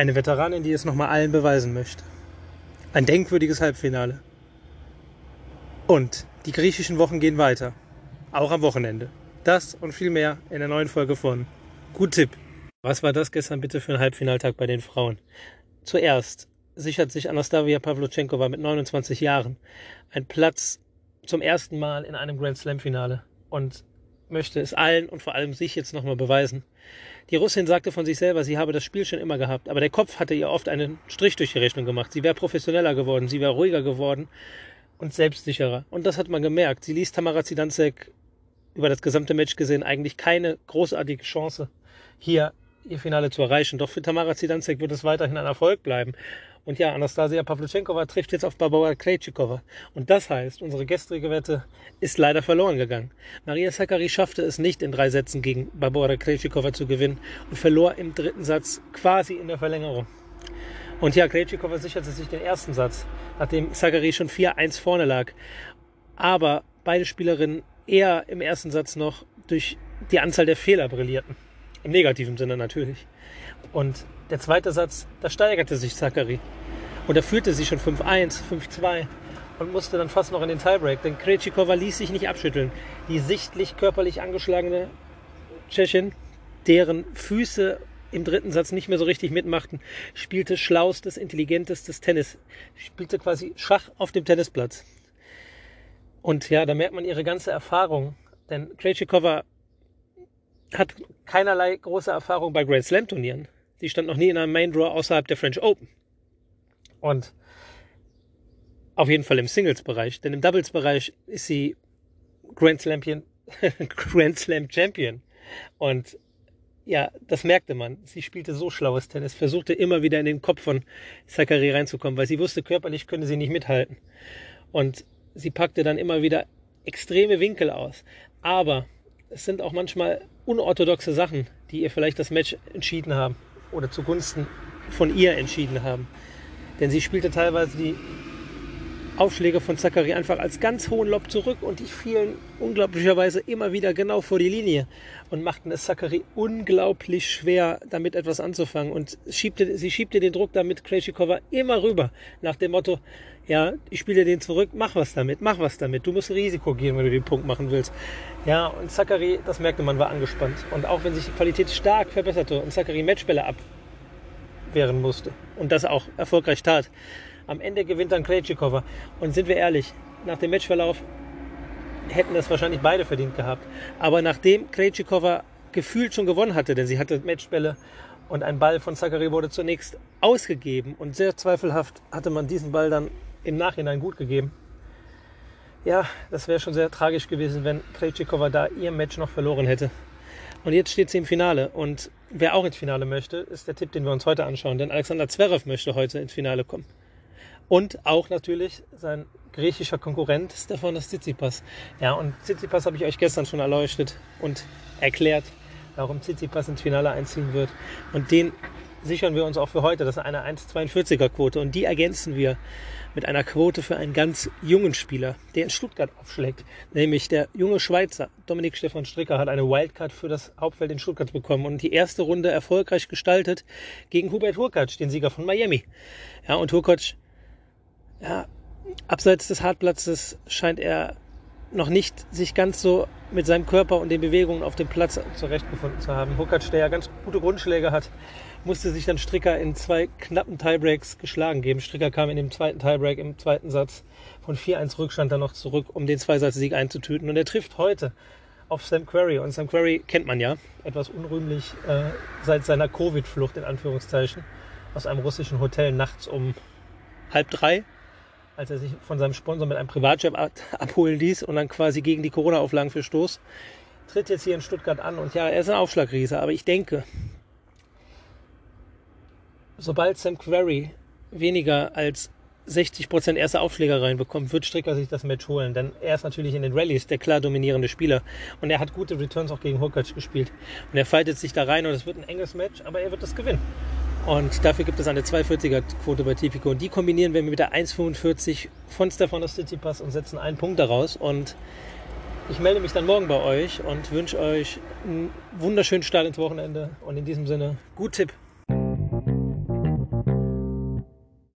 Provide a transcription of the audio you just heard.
Eine Veteranin, die es nochmal allen beweisen möchte. Ein denkwürdiges Halbfinale. Und die griechischen Wochen gehen weiter. Auch am Wochenende. Das und viel mehr in der neuen Folge von Gut Tipp. Was war das gestern bitte für ein Halbfinaltag bei den Frauen? Zuerst sichert sich Anastasia Pavlochenkova mit 29 Jahren einen Platz zum ersten Mal in einem Grand Slam Finale und möchte es allen und vor allem sich jetzt nochmal beweisen. Die Russin sagte von sich selber, sie habe das Spiel schon immer gehabt, aber der Kopf hatte ihr oft einen Strich durch die Rechnung gemacht. Sie wäre professioneller geworden, sie wäre ruhiger geworden und selbstsicherer. Und das hat man gemerkt. Sie ließ Tamara Zidanzek über das gesamte Match gesehen eigentlich keine großartige Chance, hier ihr Finale zu erreichen. Doch für Tamara Zidanzek wird es weiterhin ein Erfolg bleiben. Und ja, Anastasia Pavlyuchenkova trifft jetzt auf Barbara Krejcikova. Und das heißt, unsere gestrige Wette ist leider verloren gegangen. Maria Sakkari schaffte es nicht in drei Sätzen gegen Barbara Krejcikova zu gewinnen und verlor im dritten Satz quasi in der Verlängerung. Und ja, Krejcikova sicherte sich den ersten Satz, nachdem Sakkari schon 4-1 vorne lag. Aber beide Spielerinnen eher im ersten Satz noch durch die Anzahl der Fehler brillierten. Im negativen Sinne natürlich. Und der zweite Satz, da steigerte sich Zachary. Und er führte sich schon 5-1, 5-2 und musste dann fast noch in den Tiebreak, denn Krejcikova ließ sich nicht abschütteln. Die sichtlich körperlich angeschlagene Tschechin, deren Füße im dritten Satz nicht mehr so richtig mitmachten, spielte schlaustes, intelligentestes Tennis, spielte quasi Schach auf dem Tennisplatz. Und ja, da merkt man ihre ganze Erfahrung, denn Krejcikova hat keinerlei große Erfahrung bei Grand Slam Turnieren. Sie stand noch nie in einem Main Draw außerhalb der French Open. Und auf jeden Fall im Singles-Bereich, denn im Doubles-Bereich ist sie Grand Slam, Grand Slam Champion. Und ja, das merkte man. Sie spielte so schlaues Tennis, versuchte immer wieder in den Kopf von Zachary reinzukommen, weil sie wusste, körperlich könne sie nicht mithalten. Und sie packte dann immer wieder extreme Winkel aus. Aber es sind auch manchmal unorthodoxe Sachen, die ihr vielleicht das Match entschieden haben oder zugunsten von ihr entschieden haben. Denn sie spielte teilweise die Aufschläge von Zachary einfach als ganz hohen Lob zurück und die fielen unglaublicherweise immer wieder genau vor die Linie und machten es Zachary unglaublich schwer, damit etwas anzufangen. Und schiebte, sie schiebte den Druck damit Krejcikova immer rüber nach dem Motto, ja, ich spiele den zurück, mach was damit, mach was damit. Du musst Risiko gehen, wenn du den Punkt machen willst. Ja, und Zachary, das merkte man, war angespannt. Und auch wenn sich die Qualität stark verbesserte und Zachary Matchbälle abwehren musste und das auch erfolgreich tat, am Ende gewinnt dann Krejcikova. Und sind wir ehrlich, nach dem Matchverlauf hätten das wahrscheinlich beide verdient gehabt. Aber nachdem Krejcikova gefühlt schon gewonnen hatte, denn sie hatte Matchbälle und ein Ball von Zachary wurde zunächst ausgegeben und sehr zweifelhaft hatte man diesen Ball dann im Nachhinein gut gegeben. Ja, das wäre schon sehr tragisch gewesen, wenn Krejcikova da ihr Match noch verloren hätte. Und jetzt steht sie im Finale. Und wer auch ins Finale möchte, ist der Tipp, den wir uns heute anschauen. Denn Alexander Zverev möchte heute ins Finale kommen. Und auch natürlich sein griechischer Konkurrent Stefanos Tsitsipas. Ja, und Tsitsipas habe ich euch gestern schon erleuchtet und erklärt, warum Tsitsipas ins Finale einziehen wird. Und den sichern wir uns auch für heute. Das ist eine 1,42er Quote und die ergänzen wir mit einer Quote für einen ganz jungen Spieler, der in Stuttgart aufschlägt. Nämlich der junge Schweizer Dominik Stefan Stricker hat eine Wildcard für das Hauptfeld in Stuttgart bekommen und die erste Runde erfolgreich gestaltet gegen Hubert Hurkacz, den Sieger von Miami. Ja, und Hurkacz ja, abseits des Hartplatzes scheint er noch nicht sich ganz so mit seinem Körper und den Bewegungen auf dem Platz zurechtgefunden zu haben. Hukac, der ja ganz gute Grundschläge hat, musste sich dann Stricker in zwei knappen Tiebreaks geschlagen geben. Stricker kam in dem zweiten Tiebreak im zweiten Satz von 4-1 Rückstand dann noch zurück, um den Zweisatz-Sieg einzutüten. Und er trifft heute auf Sam Querrey. Und Sam Querrey kennt man ja, etwas unrühmlich äh, seit seiner Covid-Flucht in Anführungszeichen aus einem russischen Hotel nachts um halb drei als er sich von seinem Sponsor mit einem Privatjet abholen ließ und dann quasi gegen die Corona-Auflagen verstoß, tritt jetzt hier in Stuttgart an. Und ja, er ist ein Aufschlagriese, aber ich denke, sobald Sam Querrey weniger als 60% erste Aufschläge reinbekommt, wird Stricker sich das Match holen. Denn er ist natürlich in den Rallyes der klar dominierende Spieler. Und er hat gute Returns auch gegen Hurkacz gespielt. Und er fightet sich da rein und es wird ein enges Match, aber er wird das gewinnen. Und dafür gibt es eine 240er Quote bei Tipico. Und die kombinieren wir mit der 1,45 von Stefanos Tsitsipas und setzen einen Punkt daraus. Und ich melde mich dann morgen bei euch und wünsche euch einen wunderschönen Start ins Wochenende. Und in diesem Sinne, gut Tipp.